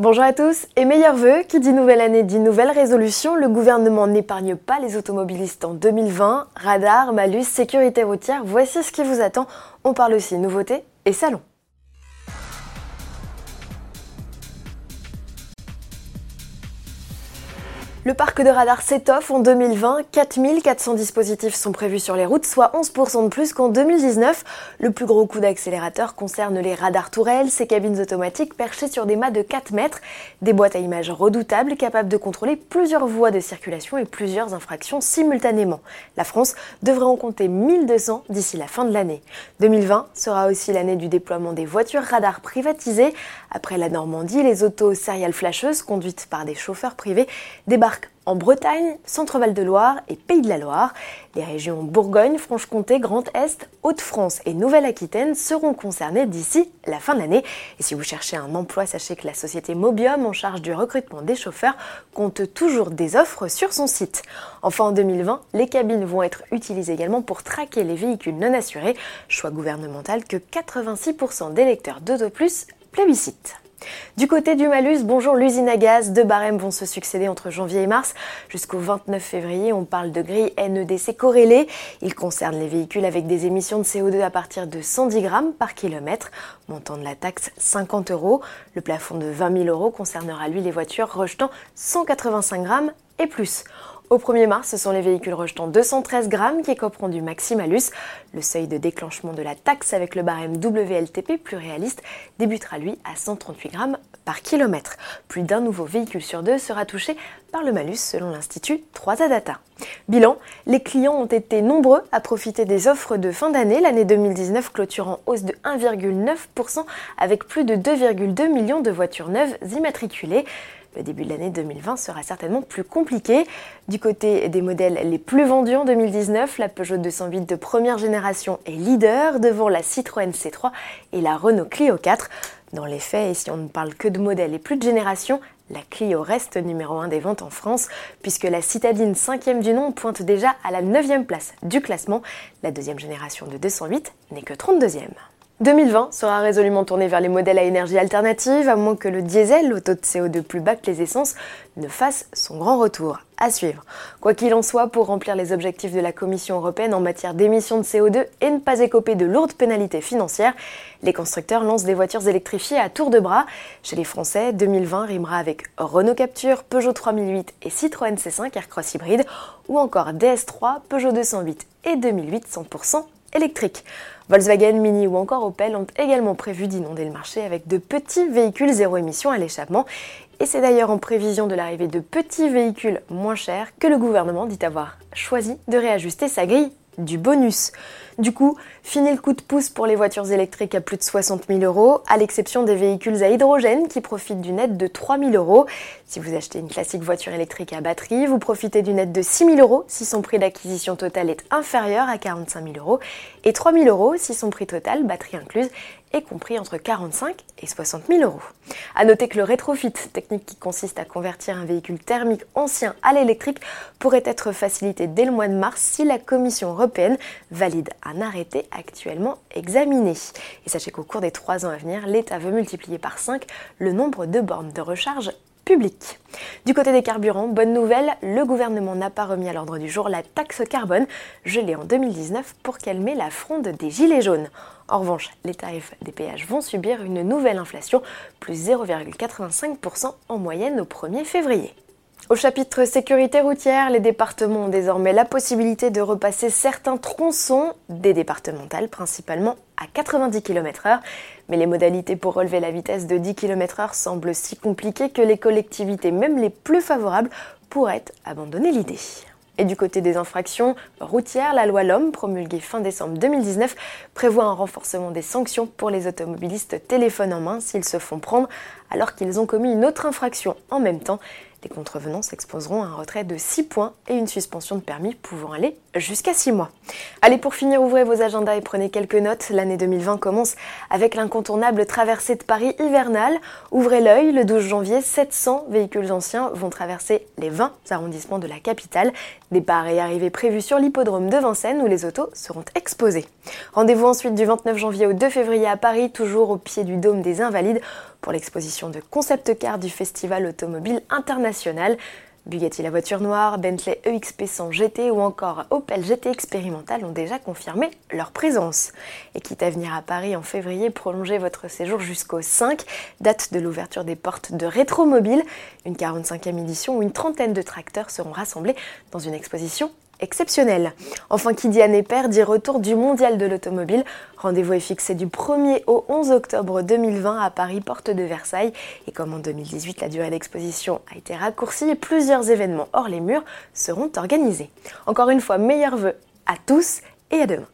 Bonjour à tous et meilleurs vœux. Qui dit nouvelle année dit nouvelle résolution. Le gouvernement n'épargne pas les automobilistes en 2020. Radar, malus, sécurité routière, voici ce qui vous attend. On parle aussi nouveautés et salons. Le parc de radars s'étoffe en 2020. 4400 dispositifs sont prévus sur les routes, soit 11% de plus qu'en 2019. Le plus gros coup d'accélérateur concerne les radars tourelles, ces cabines automatiques perchées sur des mâts de 4 mètres, des boîtes à images redoutables capables de contrôler plusieurs voies de circulation et plusieurs infractions simultanément. La France devrait en compter 1200 d'ici la fin de l'année. 2020 sera aussi l'année du déploiement des voitures radars privatisées. Après la Normandie, les autos serial flasheuses conduites par des chauffeurs privés débarquent en Bretagne, Centre-Val de Loire et Pays de la Loire. Les régions Bourgogne, Franche-Comté, Grand Est, Haute-France et Nouvelle-Aquitaine seront concernées d'ici la fin de l'année. Et si vous cherchez un emploi, sachez que la société Mobium, en charge du recrutement des chauffeurs, compte toujours des offres sur son site. Enfin, en 2020, les cabines vont être utilisées également pour traquer les véhicules non assurés, choix gouvernemental que 86% des lecteurs d'Autoplus plébiscitent. Du côté du malus, bonjour l'usine à gaz, deux barèmes vont se succéder entre janvier et mars. Jusqu'au 29 février, on parle de grille NEDC corrélée. Il concerne les véhicules avec des émissions de CO2 à partir de 110 grammes par kilomètre. Montant de la taxe 50 euros. Le plafond de 20 000 euros concernera lui les voitures rejetant 185 grammes et plus. Au 1er mars, ce sont les véhicules rejetant 213 grammes qui copront du maximalus. Le seuil de déclenchement de la taxe avec le barème WLTP plus réaliste débutera lui à 138 grammes par kilomètre. Plus d'un nouveau véhicule sur deux sera touché par le malus selon l'Institut 3A Data. Bilan, les clients ont été nombreux à profiter des offres de fin d'année, l'année 2019 clôturant hausse de 1,9% avec plus de 2,2 millions de voitures neuves immatriculées. Le début de l'année 2020 sera certainement plus compliqué. Du côté des modèles les plus vendus en 2019, la Peugeot 208 de première génération est leader devant la Citroën C3 et la Renault Clio 4. Dans les faits, et si on ne parle que de modèles et plus de génération, la Clio reste numéro 1 des ventes en France, puisque la citadine 5e du nom pointe déjà à la 9e place du classement. La deuxième génération de 208 n'est que 32e. 2020 sera résolument tourné vers les modèles à énergie alternative, à moins que le diesel, le taux de CO2 plus bas que les essences, ne fasse son grand retour. À suivre. Quoi qu'il en soit, pour remplir les objectifs de la Commission européenne en matière d'émissions de CO2 et ne pas écoper de lourdes pénalités financières, les constructeurs lancent des voitures électrifiées à tour de bras. Chez les Français, 2020 rimera avec Renault Capture, Peugeot 3008 et Citroën C5 Aircross hybride, ou encore DS3, Peugeot 208 et 2008 100% Volkswagen, Mini ou encore Opel ont également prévu d'inonder le marché avec de petits véhicules zéro émission à l'échappement. Et c'est d'ailleurs en prévision de l'arrivée de petits véhicules moins chers que le gouvernement dit avoir choisi de réajuster sa grille du bonus. Du coup, fini le coup de pouce pour les voitures électriques à plus de 60 000 euros, à l'exception des véhicules à hydrogène qui profitent d'une aide de 3 000 euros. Si vous achetez une classique voiture électrique à batterie, vous profitez d'une aide de 6 000 euros si son prix d'acquisition total est inférieur à 45 000 euros et 3 000 euros si son prix total, batterie incluse, est compris entre 45 et 60 000 euros. A noter que le rétrofit, technique qui consiste à convertir un véhicule thermique ancien à l'électrique, pourrait être facilité dès le mois de mars si la Commission européenne valide un arrêté actuellement examiné. Et sachez qu'au cours des trois ans à venir, l'État veut multiplier par 5 le nombre de bornes de recharge Du côté des carburants, bonne nouvelle, le gouvernement n'a pas remis à l'ordre du jour la taxe carbone, gelée en 2019 pour calmer la fronde des gilets jaunes. En revanche, les tarifs des péages vont subir une nouvelle inflation, plus 0,85% en moyenne au 1er février. Au chapitre sécurité routière, les départements ont désormais la possibilité de repasser certains tronçons des départementales, principalement à 90 km/h. Mais les modalités pour relever la vitesse de 10 km/h semblent si compliquées que les collectivités, même les plus favorables, pourraient abandonner l'idée. Et du côté des infractions routières, la loi LOM, promulguée fin décembre 2019, prévoit un renforcement des sanctions pour les automobilistes téléphone en main s'ils se font prendre alors qu'ils ont commis une autre infraction en même temps. Les contrevenants s'exposeront à un retrait de 6 points et une suspension de permis pouvant aller jusqu'à 6 mois. Allez, pour finir, ouvrez vos agendas et prenez quelques notes. L'année 2020 commence avec l'incontournable traversée de Paris hivernale. Ouvrez l'œil, le 12 janvier, 700 véhicules anciens vont traverser les 20 arrondissements de la capitale. Départ et arrivée prévus sur l'hippodrome de Vincennes où les autos seront exposées. Rendez-vous ensuite du 29 janvier au 2 février à Paris, toujours au pied du dôme des Invalides, pour l'exposition de concept car du Festival automobile international. Bugatti la voiture noire, Bentley EXP 100 GT ou encore Opel GT expérimental ont déjà confirmé leur présence. Et quitte à venir à Paris en février, prolonger votre séjour jusqu'au 5, date de l'ouverture des portes de Rétromobile. Une 45e édition où une trentaine de tracteurs seront rassemblés dans une exposition exceptionnel. Enfin, qui dit année paire dit retour du mondial de l'automobile. Rendez-vous est fixé du 1er au 11 octobre 2020 à Paris, porte de Versailles. Et comme en 2018, la durée d'exposition a été raccourcie, plusieurs événements hors les murs seront organisés. Encore une fois, meilleurs vœux à tous et à demain.